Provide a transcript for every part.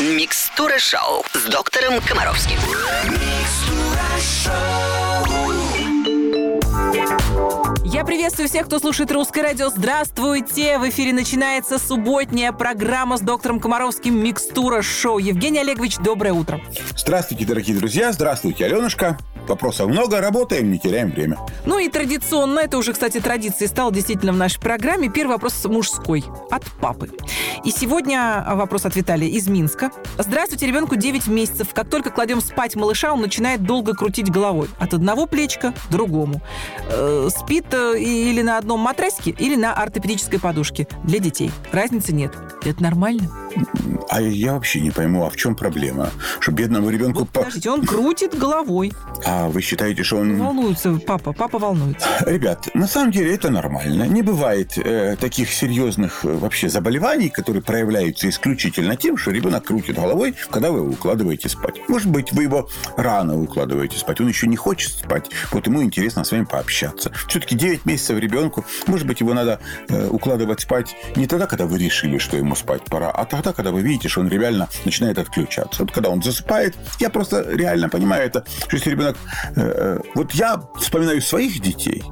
Микстура шоу с доктором Комаровским. Я приветствую всех, кто слушает Русское радио. Здравствуйте! В эфире начинается субботняя программа с доктором Комаровским «Микстура шоу». Евгений Олегович, доброе утро. Здравствуйте, дорогие друзья. Здравствуйте, Аленушка. Вопросов много, работаем, не теряем время. Ну и традиционно, это уже, кстати, традицией стало действительно в нашей программе. Первый вопрос мужской, от папы. И сегодня вопрос от Виталия из Минска. Здравствуйте, ребенку 9 месяцев. Как только кладем спать малыша, он начинает долго крутить головой. От одного плечика к другому. Э, спит э, или на одном матрасике, или на ортопедической подушке. Для детей. Разницы нет. Это нормально? А я вообще не пойму, а в чем проблема? Что бедному ребенку... Вот, подождите, он крутит головой. А вы считаете, что он... Волнуется папа, папа волнуется. Ребят, на самом деле это нормально. Не бывает э, таких серьезных э, вообще заболеваний, которые проявляются исключительно тем, что ребенок крутит головой, когда вы его укладываете спать. Может быть, вы его рано укладываете спать, он еще не хочет спать. Вот ему интересно с вами пообщаться. Все-таки 9 месяцев ребенку, может быть, его надо э, укладывать спать не тогда, когда вы решили, что ему спать пора, а тогда, когда вы видите, что он реально начинает отключаться. Вот когда он засыпает, я просто реально понимаю это, что если ребенок... Э, э, вот я вспоминаю своих детей,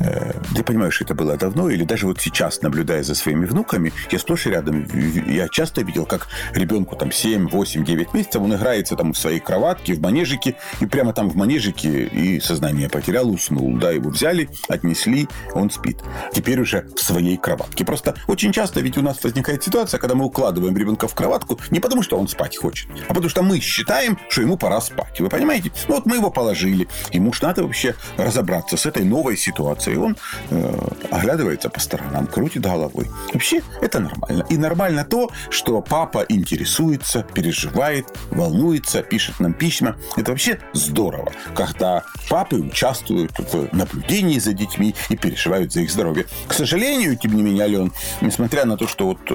я понимаю, что это было давно, или даже вот сейчас, наблюдая за своими внуками, я сплошь и рядом, я часто видел, как ребенку там 7, 8, 9 месяцев, он играется там в своей кроватке, в манежике, и прямо там в манежике и сознание потерял, уснул. Да, его взяли, отнесли, он спит. Теперь уже в своей кроватке. Просто очень часто ведь у нас возникает ситуация, когда мы укладываем ребенка в кроватку не потому, что он спать хочет, а потому что мы считаем, что ему пора спать. Вы понимаете? Ну вот мы его положили. Ему ж надо вообще разобраться с этой новой ситуацией и он э, оглядывается по сторонам, крутит головой. Вообще это нормально. И нормально то, что папа интересуется, переживает, волнуется, пишет нам письма. Это вообще здорово, когда папы участвуют в наблюдении за детьми и переживают за их здоровье. К сожалению, тем не менее, Ален, несмотря на то, что вот э,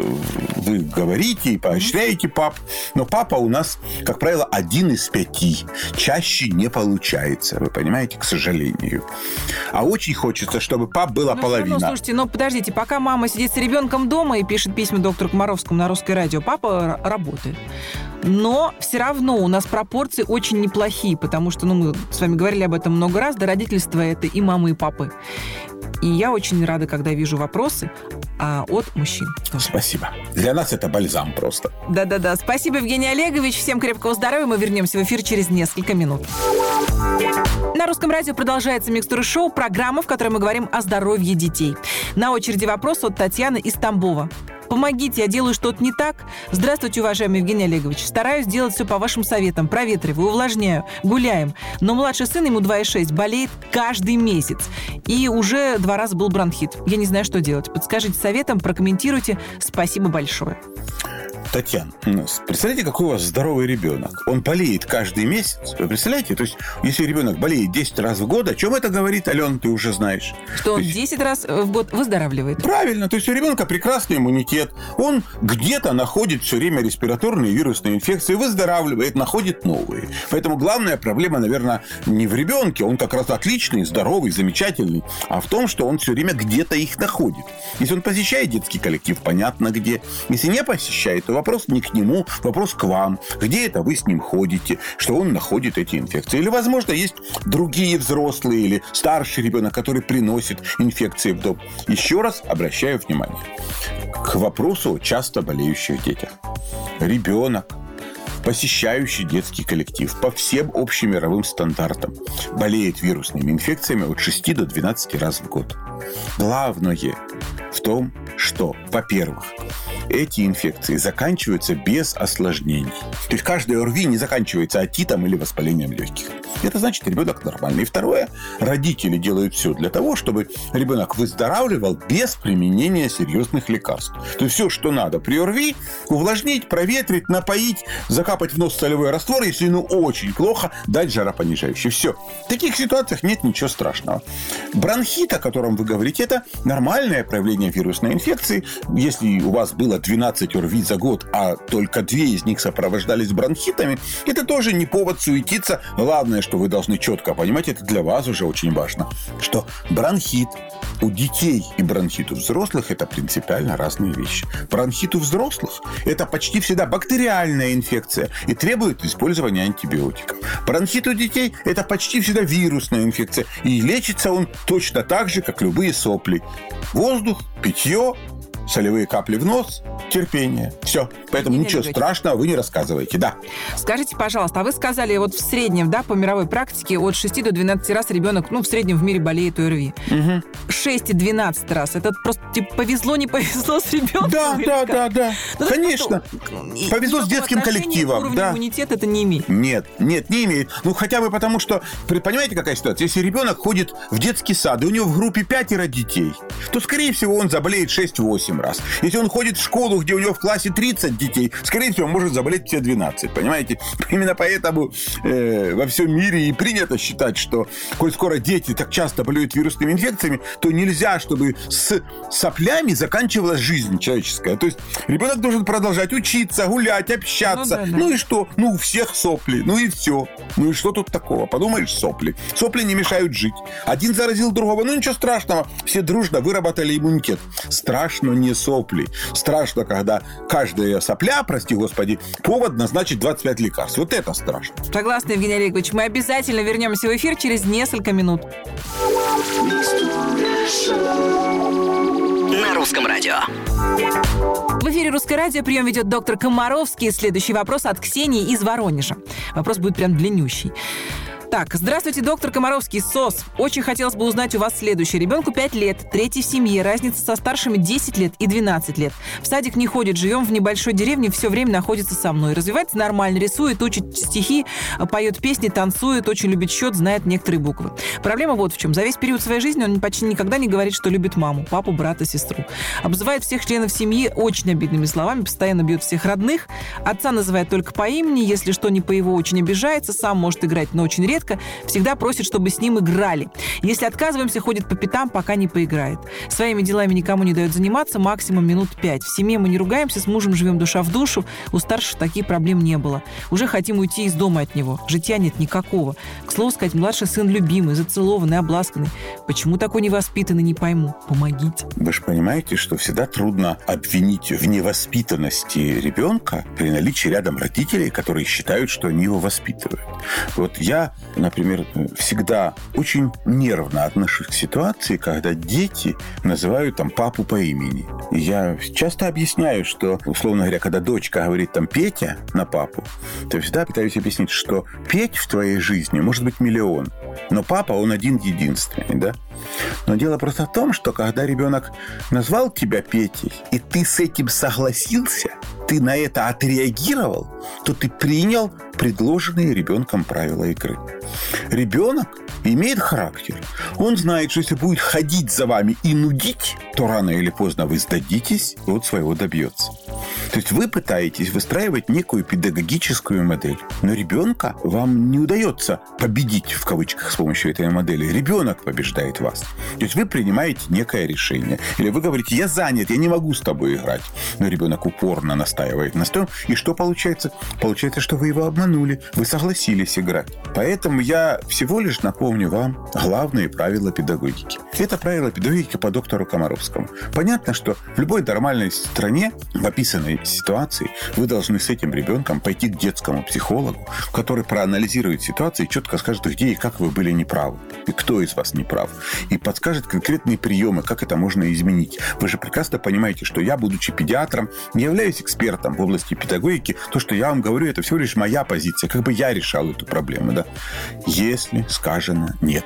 вы говорите и поощряете пап, но папа у нас, как правило, один из пяти. Чаще не получается, вы понимаете, к сожалению. А очень хочется чтобы пап была ну, половина. Равно, слушайте, но подождите, пока мама сидит с ребенком дома и пишет письма доктору Комаровскому на русское радио, папа работает. Но все равно у нас пропорции очень неплохие, потому что, ну, мы с вами говорили об этом много раз, да, родительство это и мамы, и папы. И я очень рада, когда вижу вопросы а, от мужчин. Спасибо. Для нас это бальзам просто. Да-да-да. Спасибо, Евгений Олегович. Всем крепкого здоровья. Мы вернемся в эфир через несколько минут. На русском радио продолжается «Микстура шоу», программа, в которой мы говорим о здоровье детей. На очереди вопрос от Татьяны из Тамбова. Помогите, я делаю что-то не так. Здравствуйте, уважаемый Евгений Олегович. Стараюсь делать все по вашим советам. Проветриваю, увлажняю, гуляем. Но младший сын, ему 2,6, болеет каждый месяц. И уже два раза был бронхит. Я не знаю, что делать. Подскажите советом, прокомментируйте. Спасибо большое. Татьяна, представляете, какой у вас здоровый ребенок? Он болеет каждый месяц. Вы представляете? То есть, если ребенок болеет 10 раз в год, о чем это говорит, Ален, ты уже знаешь. Что он есть... 10 раз в год выздоравливает. Правильно. То есть, у ребенка прекрасный иммунитет. Он где-то находит все время респираторные вирусные инфекции, выздоравливает, находит новые. Поэтому главная проблема, наверное, не в ребенке. Он как раз отличный, здоровый, замечательный. А в том, что он все время где-то их находит. Если он посещает детский коллектив, понятно где. Если не посещает, то вопрос не к нему, вопрос к вам. Где это вы с ним ходите, что он находит эти инфекции? Или, возможно, есть другие взрослые или старший ребенок, который приносит инфекции в дом. Еще раз обращаю внимание к вопросу часто болеющих детях. Ребенок, посещающий детский коллектив по всем общемировым стандартам, болеет вирусными инфекциями от 6 до 12 раз в год. Главное в том, что, во-первых, эти инфекции заканчиваются без осложнений. То есть каждая ОРВИ не заканчивается отитом или воспалением легких. Это значит, ребенок нормальный. И второе, родители делают все для того, чтобы ребенок выздоравливал без применения серьезных лекарств. То есть все, что надо при увлажнить, проветрить, напоить, закапать в нос солевой раствор, если ну очень плохо, дать жаропонижающий. Все. В таких ситуациях нет ничего страшного. Бронхит, о котором вы говорите, это нормальное проявление вирусной инфекции, если у вас было 12 ОРВИ за год, а только две из них сопровождались бронхитами, это тоже не повод суетиться. Главное, что вы должны четко понимать, это для вас уже очень важно, что бронхит у детей и бронхит у взрослых это принципиально разные вещи. Бронхит у взрослых это почти всегда бактериальная инфекция и требует использования антибиотиков. Бронхит у детей это почти всегда вирусная инфекция и лечится он точно так же, как любые сопли. Воздух, питье, солевые капли в нос, терпение. Все. Поэтому ничего Олегович. страшного вы не рассказываете. Да. Скажите, пожалуйста, а вы сказали, вот в среднем, да, по мировой практике, от 6 до 12 раз ребенок, ну, в среднем в мире болеет ОРВИ. 6 и 12 раз. Это просто, типа, повезло, не повезло с ребенком? Да, да, как? да, да. Ну, есть Конечно. просто, и- Повезло с детским коллективом, да. иммунитета это не имеет. Нет, нет, не имеет. Ну, хотя бы потому, что, понимаете, какая ситуация? Если ребенок ходит в детский сад, и у него в группе пятеро детей, то, скорее всего, он заболеет 6-8 раз. Если он ходит в школу, где у него в классе 30 детей, скорее всего, он может заболеть все 12, понимаете? Именно поэтому э, во всем мире и принято считать, что, коль скоро дети так часто болеют вирусными инфекциями, то нельзя, чтобы с соплями заканчивалась жизнь человеческая. То есть ребенок должен продолжать учиться, гулять, общаться. Ну да, да. Ну и что? Ну, у всех сопли. Ну и все. Ну и что тут такого? Подумаешь, сопли. Сопли не мешают жить. Один заразил другого. Ну ничего страшного. Все дружно выработали иммунитет. Страшно не сопли. Страшно, когда каждая сопля, прости господи, повод назначить 25 лекарств. Вот это страшно. Согласна, Евгений Олегович. Мы обязательно вернемся в эфир через несколько минут. На русском радио. В эфире «Русское радио» прием ведет доктор Комаровский. Следующий вопрос от Ксении из Воронежа. Вопрос будет прям длиннющий. Так, здравствуйте, доктор Комаровский, СОС. Очень хотелось бы узнать у вас следующее. Ребенку 5 лет, третий в семье, разница со старшими 10 лет и 12 лет. В садик не ходит, живем в небольшой деревне, все время находится со мной. Развивается нормально, рисует, учит стихи, поет песни, танцует, очень любит счет, знает некоторые буквы. Проблема вот в чем. За весь период своей жизни он почти никогда не говорит, что любит маму, папу, брата, сестру. Обзывает всех членов семьи очень обидными словами, постоянно бьет всех родных. Отца называет только по имени, если что не по его, очень обижается, сам может играть, но очень редко. Всегда просит, чтобы с ним играли. Если отказываемся, ходит по пятам, пока не поиграет. Своими делами никому не дает заниматься, максимум минут пять. В семье мы не ругаемся, с мужем живем душа в душу. У старших таких проблем не было. Уже хотим уйти из дома от него. Житья нет никакого. К слову сказать, младший сын любимый, зацелованный, обласканный. Почему такой невоспитанный, не пойму. Помогите. Вы же понимаете, что всегда трудно обвинить в невоспитанности ребенка при наличии рядом родителей, которые считают, что они его воспитывают. Вот я, например, всегда очень нервно отношусь к ситуации, когда дети называют там папу по имени. Я часто объясняю, что, условно говоря, когда дочка говорит там Петя на папу, то всегда пытаюсь объяснить, что Петь в твоей жизни может быть миллион, но папа, он один единственный, да? Но дело просто в том, что когда ребенок назвал тебя Петей, и ты с этим согласился, ты на это отреагировал, то ты принял предложенные ребенком правила игры. Ребенок имеет характер. Он знает, что если будет ходить за вами и нудить, то рано или поздно вы сдадитесь, и вот своего добьется. То есть вы пытаетесь выстраивать некую педагогическую модель, но ребенка вам не удается победить в кавычках с помощью этой модели. Ребенок побеждает вас. То есть вы принимаете некое решение. Или вы говорите, я занят, я не могу с тобой играть. Но ребенок упорно настаивает на своем. И что получается? Получается, что вы его обманули. Вы согласились играть. Поэтому я всего лишь напомню вам главные правила педагогики. Это правила педагогики по доктору Комаровскому. Понятно, что в любой нормальной стране в описанной ситуации вы должны с этим ребенком пойти к детскому психологу, который проанализирует ситуацию и четко скажет, где и как вы были неправы, и кто из вас неправ, и подскажет конкретные приемы, как это можно изменить. Вы же прекрасно понимаете, что я, будучи педиатром, не являюсь экспертом в области педагогики. То, что я вам говорю, это всего лишь моя позиция, как бы я решал эту проблему. Да? Если сказано «нет»,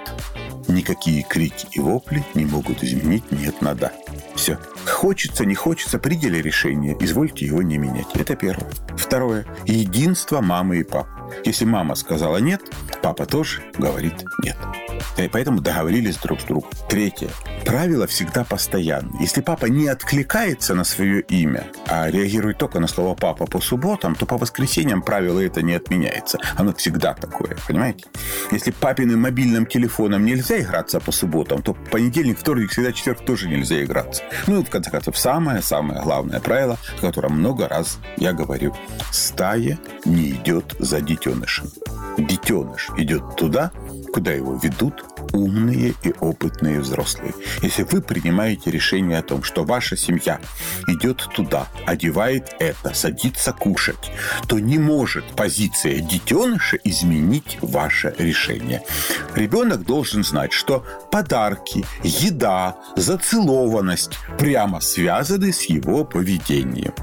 никакие крики и вопли не могут изменить «нет» на «да». Все. Хочется, не хочется, приняли решение, извольте его не менять. Это первое. Второе. Единство мамы и папы. Если мама сказала нет, папа тоже говорит нет. И поэтому договорились друг с другом. Третье. Правило всегда постоянно. Если папа не откликается на свое имя, а реагирует только на слово «папа» по субботам, то по воскресеньям правило это не отменяется. Оно всегда такое, понимаете? Если папиным мобильным телефоном нельзя играться по субботам, то понедельник, вторник, всегда четверг тоже нельзя играться. Ну и, в конце концов, самое-самое главное правило, о котором много раз я говорю. Стая не идет за детенышем. Детеныш идет туда, куда его ведут умные и опытные взрослые. Если вы принимаете решение о том, что ваша семья идет туда, одевает это, садится кушать, то не может позиция детеныша изменить ваше решение. Ребенок должен знать, что подарки, еда, зацелованность прямо связаны с его поведением.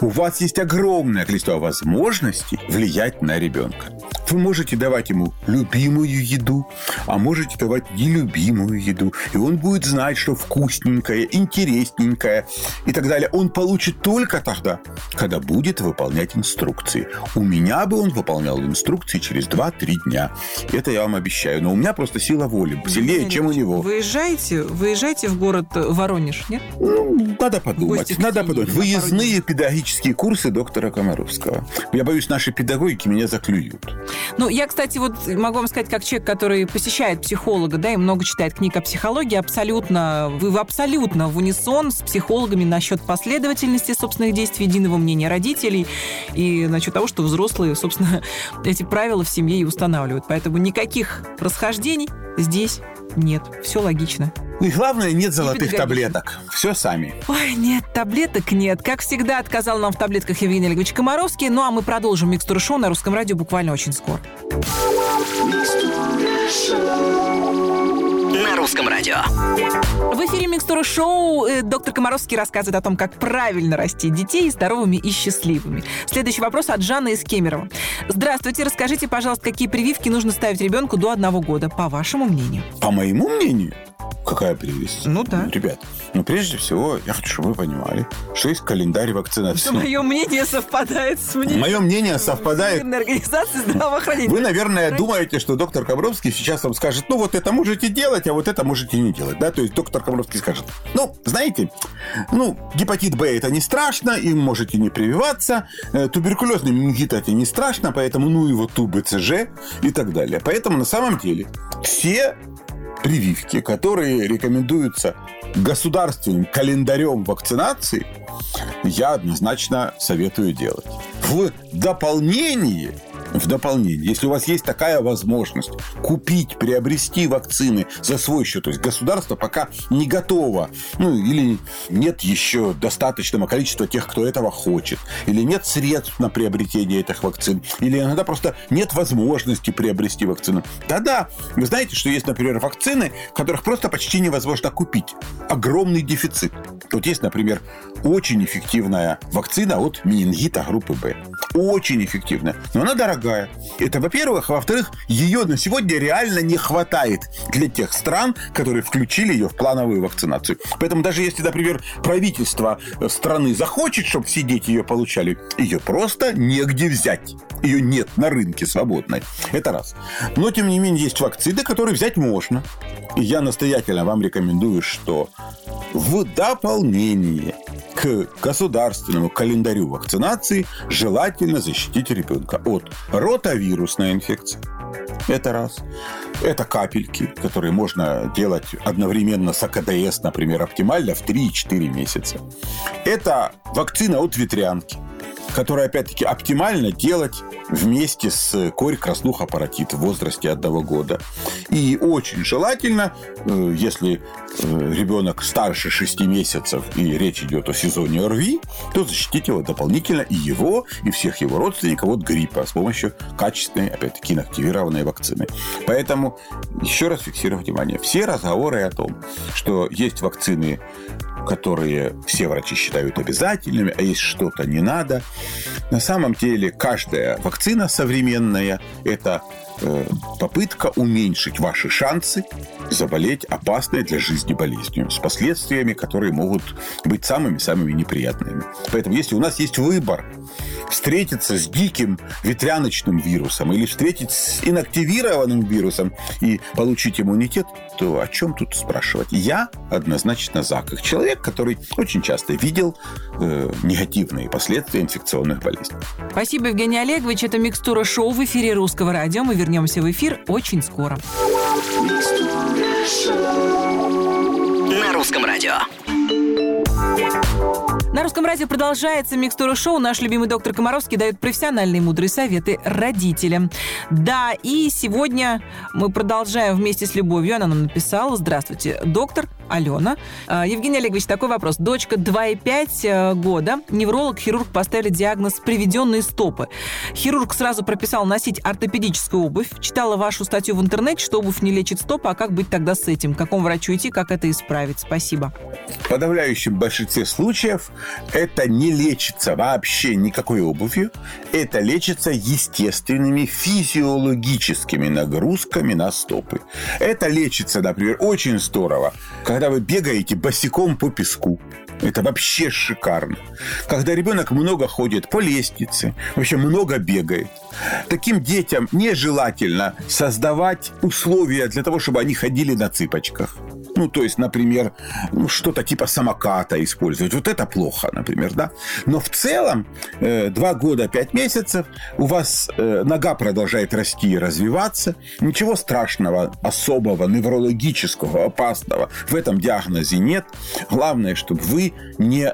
У вас есть огромное количество возможностей влиять на ребенка. Вы можете давать ему любимую еду, а можете давать нелюбимую еду. И он будет знать, что вкусненькое, интересненькое и так далее. Он получит только тогда, когда будет выполнять инструкции. У меня бы он выполнял инструкции через 2-3 дня. Это я вам обещаю. Но у меня просто сила воли сильнее, чем у него. Выезжаете, выезжаете в город Воронеж, нет? Ну, надо подумать. Надо подумать. Выездные педагогические курсы доктора Комаровского. Я боюсь, наши педагогики меня заклюют. Ну, я, кстати, вот могу вам сказать, как человек, который посещает психолога, да, и много читает книг о психологии, абсолютно, вы абсолютно в унисон с психологами насчет последовательности собственных действий, единого мнения родителей и насчет того, что взрослые, собственно, эти правила в семье и устанавливают. Поэтому никаких расхождений здесь нет. Все логично. И главное, нет золотых таблеток. Все сами. Ой, нет, таблеток нет. Как всегда, отказал нам в таблетках Евгений Олегович Комаровский. Ну, а мы продолжим микстуру шоу на русском радио буквально очень скоро. На русском радио. В эфире Микстура Шоу э, доктор Комаровский рассказывает о том, как правильно расти детей здоровыми и счастливыми. Следующий вопрос от Жанны из Кемерово. Здравствуйте, расскажите, пожалуйста, какие прививки нужно ставить ребенку до одного года, по вашему мнению? По моему мнению, Какая прелесть. Ну да. Ребят, ну прежде всего, я хочу, чтобы вы понимали, что есть календарь вакцинации. Мое мнение совпадает с мнением. Мое мнение совпадает. организации здравоохранения. Вы, наверное, думаете, что доктор Комаровский сейчас вам скажет, ну вот это можете делать, а вот это можете не делать. Да? То есть доктор Комаровский скажет, ну, знаете, ну, гепатит Б это не страшно, им можете не прививаться, э, туберкулезный менингит это не страшно, поэтому ну его ту БЦЖ и так далее. Поэтому на самом деле все прививки, которые рекомендуются государственным календарем вакцинации, я однозначно советую делать. В дополнение в дополнение, если у вас есть такая возможность купить, приобрести вакцины за свой счет, то есть государство пока не готово, ну или нет еще достаточного количества тех, кто этого хочет, или нет средств на приобретение этих вакцин, или иногда просто нет возможности приобрести вакцину, тогда вы знаете, что есть, например, вакцины, которых просто почти невозможно купить. Огромный дефицит. Вот есть, например, очень эффективная вакцина от менингита группы Б. Очень эффективная. Но она дорогая. Это, во-первых. Во-вторых, ее на сегодня реально не хватает для тех стран, которые включили ее в плановую вакцинацию. Поэтому даже если, например, правительство страны захочет, чтобы все дети ее получали, ее просто негде взять. Ее нет на рынке свободной. Это раз. Но, тем не менее, есть вакцины, которые взять можно. И я настоятельно вам рекомендую, что в дополнение к государственному календарю вакцинации желательно защитить ребенка от ротавирусной инфекции. Это раз. Это капельки, которые можно делать одновременно с АКДС, например, оптимально в 3-4 месяца. Это вакцина от ветрянки которое, опять-таки, оптимально делать вместе с корь, краснуха, паротит в возрасте одного года. И очень желательно, э, если э, ребенок старше 6 месяцев и речь идет о сезоне ОРВИ, то защитить его дополнительно и его, и всех его родственников от гриппа с помощью качественной, опять-таки, инактивированной вакцины. Поэтому еще раз фиксирую внимание. Все разговоры о том, что есть вакцины которые все врачи считают обязательными, а есть что-то не надо. На самом деле каждая вакцина современная – это попытка уменьшить ваши шансы заболеть опасной для жизни болезнью с последствиями, которые могут быть самыми-самыми неприятными. Поэтому если у нас есть выбор встретиться с диким ветряночным вирусом или встретить с инактивированным вирусом и получить иммунитет, то о чем тут спрашивать? Я однозначно за, как человек, который очень часто видел э, негативные последствия инфекционных болезней. Спасибо, Евгений Олегович. Это «Микстура шоу» в эфире Русского радио. Мы вернемся в эфир очень скоро. На русском радио. На русском радио продолжается микстура шоу. Наш любимый доктор Комаровский дает профессиональные мудрые советы родителям. Да, и сегодня мы продолжаем вместе с Любовью. Она нам написала. Здравствуйте, доктор Алена. А, Евгений Олегович, такой вопрос. Дочка 2,5 э, года. Невролог, хирург поставили диагноз «приведенные стопы». Хирург сразу прописал носить ортопедическую обувь. Читала вашу статью в интернете, что обувь не лечит стопы. А как быть тогда с этим? К какому врачу идти? Как это исправить? Спасибо. В подавляющем большинстве случаев это не лечится вообще никакой обувью. Это лечится естественными физиологическими нагрузками на стопы. Это лечится, например, очень здорово, когда вы бегаете босиком по песку. Это вообще шикарно. Когда ребенок много ходит по лестнице, вообще много бегает. Таким детям нежелательно создавать условия для того, чтобы они ходили на цыпочках. Ну, то есть, например, ну, что-то типа самоката использовать. Вот это плохо, например, да. Но в целом, э, два года, пять месяцев, у вас э, нога продолжает расти и развиваться. Ничего страшного, особого, неврологического, опасного в этом диагнозе нет. Главное, чтобы вы не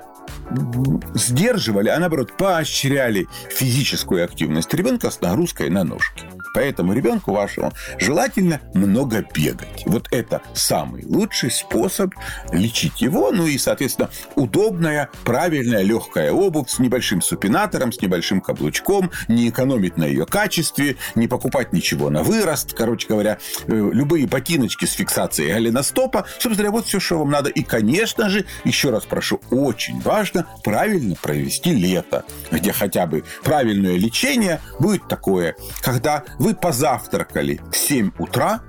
сдерживали, а наоборот поощряли физическую активность ребенка с нагрузкой на ножки. Поэтому ребенку вашему желательно много бегать. Вот это самый лучший способ лечить его. Ну и, соответственно, удобная, правильная, легкая обувь с небольшим супинатором, с небольшим каблучком, не экономить на ее качестве, не покупать ничего на вырост. Короче говоря, э, любые ботиночки с фиксацией голеностопа. Собственно, вот все, что вам надо. И, конечно же, еще раз прошу, очень важно правильно провести лето, где хотя бы правильное лечение будет такое, когда вы позавтракали в 7 утра,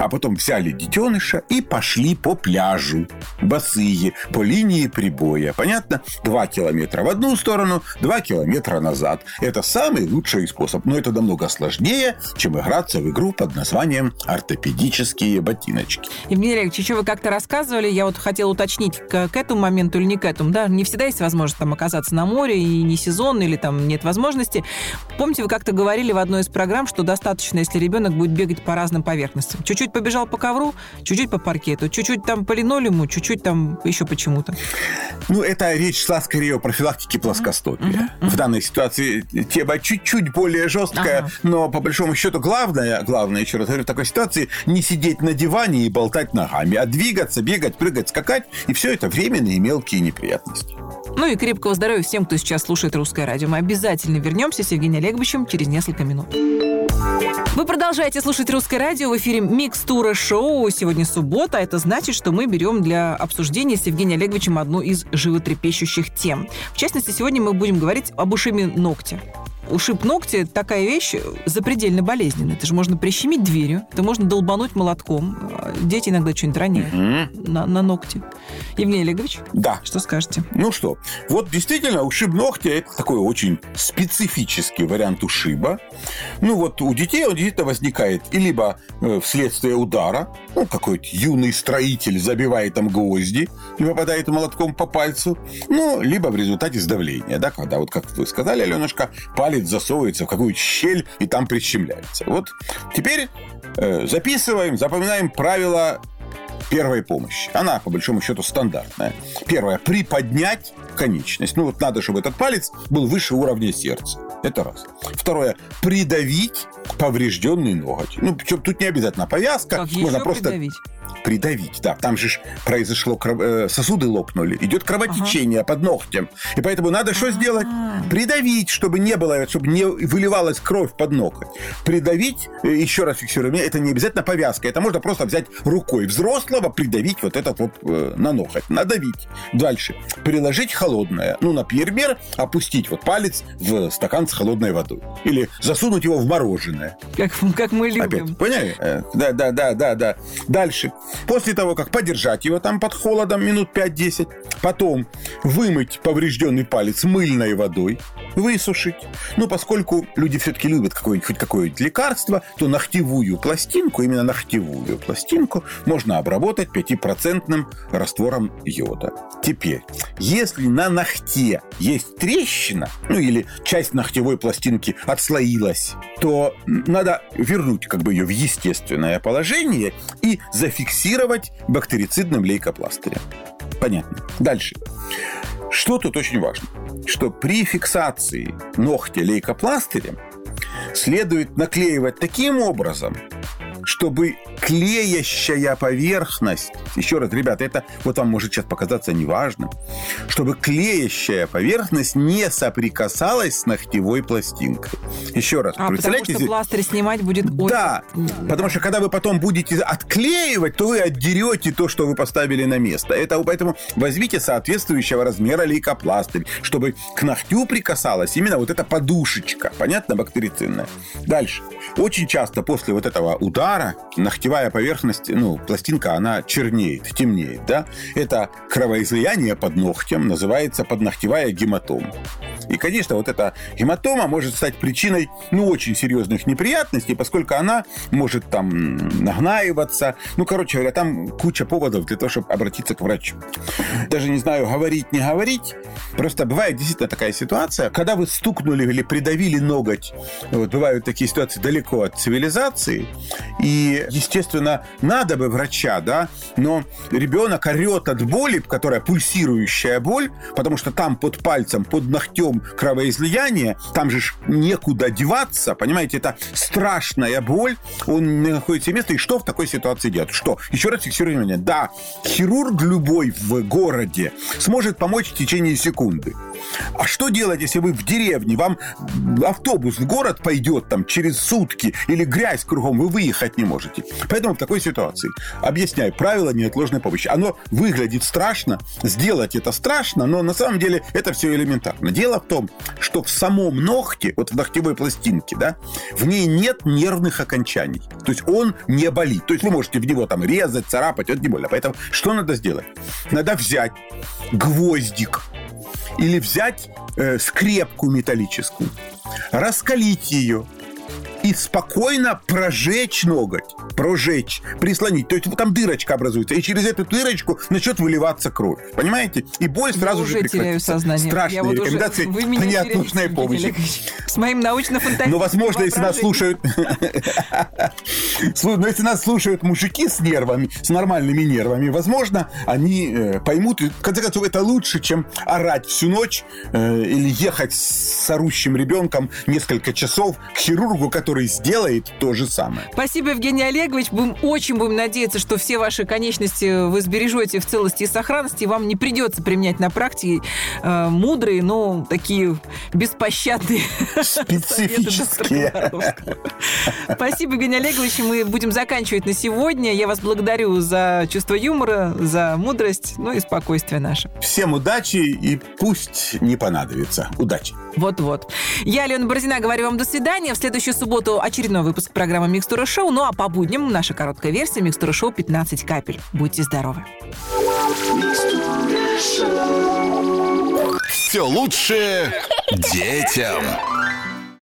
а потом взяли детеныша и пошли по пляжу, босые, по линии прибоя. Понятно? Два километра в одну сторону, два километра назад. Это самый лучший способ. Но это намного сложнее, чем играться в игру под названием «Ортопедические ботиночки». Евгений Олегович, еще вы как-то рассказывали, я вот хотела уточнить, к, к этому моменту или не к этому, да, не всегда есть возможность там оказаться на море, и не сезон, или там нет возможности. Помните, вы как-то говорили в одной из программ, что достаточно, если ребенок будет бегать по разным поверхностям. Чуть-чуть побежал по ковру, чуть-чуть по паркету, чуть-чуть там по линолеуму, чуть-чуть там еще почему-то. Ну, это речь шла скорее о профилактике плоскостопия. Uh-huh, uh-huh. В данной ситуации тема чуть-чуть более жесткая, uh-huh. но по большому счету главное, главное, еще раз говорю, в такой ситуации не сидеть на диване и болтать ногами, а двигаться, бегать, прыгать, скакать, и все это временные мелкие неприятности. Ну и крепкого здоровья всем, кто сейчас слушает русское радио. Мы обязательно вернемся с Евгением Олеговичем через несколько минут. Вы продолжаете слушать русское радио в эфире Микстура шоу. Сегодня суббота, это значит, что мы берем для обсуждения с Евгением Олеговичем одну из животрепещущих тем. В частности, сегодня мы будем говорить об ушибе ногтя ушиб ногти – такая вещь запредельно болезненная. Это же можно прищемить дверью, это можно долбануть молотком. Дети иногда что-нибудь роняют угу. на, на ногти. Евгений Олегович? Да. Что скажете? Ну что, вот действительно ушиб ногтя – это такой очень специфический вариант ушиба. Ну вот у детей он действительно возникает и либо э, вследствие удара, ну какой-то юный строитель забивает там гвозди и попадает молотком по пальцу, ну либо в результате сдавления, да, когда вот как вы сказали, Аленушка, палец палец засовывается в какую-то щель и там прищемляется. Вот теперь э, записываем, запоминаем правила первой помощи. Она, по большому счету, стандартная. Первое. Приподнять конечность. Ну, вот надо, чтобы этот палец был выше уровня сердца. Это раз. Второе. Придавить поврежденный ноготь. Ну, причем тут не обязательно повязка. Как можно просто придавить? придавить. Да, там же произошло, э, сосуды лопнули, идет кровотечение ага. под ногтем. И поэтому надо что сделать? Придавить, чтобы не было, чтобы не выливалась кровь под ноготь. Придавить, э, еще раз фиксируем, это не обязательно повязка, это можно просто взять рукой взрослого, придавить вот этот вот э, на ноготь, надавить. Дальше. Приложить холодное. Ну, например, опустить вот палец в стакан с холодной водой. Или засунуть его в мороженое. Как, как мы любим. Опять, поняли? Да, да, да, да, да. Дальше. После того, как подержать его там под холодом минут 5-10, потом вымыть поврежденный палец мыльной водой, высушить. Ну, поскольку люди все-таки любят какое-нибудь, хоть какое-нибудь лекарство, то ногтевую пластинку, именно ногтевую пластинку, можно обработать 5% раствором йода. Теперь, если на ногте есть трещина, ну или часть ногтевой пластинки отслоилась, то надо вернуть как бы ее в естественное положение и зафиксировать бактерицидным лейкопластырем. Понятно. Дальше. Что тут очень важно? Что при фиксации ногтя лейкопластырем следует наклеивать таким образом, чтобы клеящая поверхность, еще раз, ребята, это вот вам может сейчас показаться неважным, чтобы клеящая поверхность не соприкасалась с ногтевой пластинкой. Еще раз, а, представляете? Потому что пластырь снимать будет очень... Да, потому что когда вы потом будете отклеивать, то вы отдерете то, что вы поставили на место. Это поэтому возьмите соответствующего размера лейкопластырь, чтобы к ногтю прикасалась именно вот эта подушечка, понятно, бактерицидная. Дальше. Очень часто после вот этого удара ногтевая поверхность, ну, пластинка, она чернеет, темнеет, да? Это кровоизлияние под ногтем называется подногтевая гематома. И, конечно, вот эта гематома может стать причиной, ну, очень серьезных неприятностей, поскольку она может там нагнаиваться. Ну, короче говоря, там куча поводов для того, чтобы обратиться к врачу. Даже не знаю, говорить, не говорить. Просто бывает действительно такая ситуация, когда вы стукнули или придавили ноготь. Вот бывают такие ситуации далеко от цивилизации. И, естественно, надо бы врача, да, но ребенок орет от боли, которая пульсирующая боль, потому что там под пальцем, под ногтем кровоизлияние, там же некуда деваться, понимаете, это страшная боль, он не находит себе места, и что в такой ситуации делать? Что? Еще раз фиксирую внимание. Да, хирург любой в городе сможет помочь в течение секунды. А что делать, если вы в деревне, вам автобус в город пойдет там через сутки или грязь кругом, вы выехать не можете. Поэтому в такой ситуации, объясняю, правило неотложной помощи. Оно выглядит страшно, сделать это страшно, но на самом деле это все элементарно. Дело в том, что в самом ногте, вот в ногтевой пластинке, да, в ней нет нервных окончаний. То есть он не болит. То есть вы можете в него там резать, царапать, это не больно. Поэтому что надо сделать? Надо взять гвоздик или взять э, скрепку металлическую, раскалить ее, и спокойно прожечь ноготь, прожечь, прислонить. То есть там дырочка образуется, и через эту дырочку начнет выливаться кровь. Понимаете? И боль сразу Я же теряю сознание. Страшные Я вот рекомендации уже... Вы меня неотложной помощи. С моим научно-фантастическим Но, возможно, если нас слушают... Но если нас слушают мужики с нервами, с нормальными нервами, возможно, они э, поймут, в конце концов, это лучше, чем орать всю ночь э, или ехать с орущим ребенком несколько часов к хирургу, который сделает то же самое. Спасибо, Евгений Олегович. Будем, очень будем надеяться, что все ваши конечности вы сбережете в целости и сохранности, и вам не придется применять на практике э, мудрые, но такие беспощадные специфические. Спасибо, Евгений Олегович. Мы будем заканчивать на сегодня. Я вас благодарю за чувство юмора, за мудрость, ну и спокойствие наше. Всем удачи и пусть не понадобится. Удачи. Вот-вот. Я, Алена Бородина, говорю вам до свидания. В следующую субботу очередной выпуск программы «Микстура шоу». Ну а по будням наша короткая версия «Микстура шоу 15 капель». Будьте здоровы. Все лучшее детям.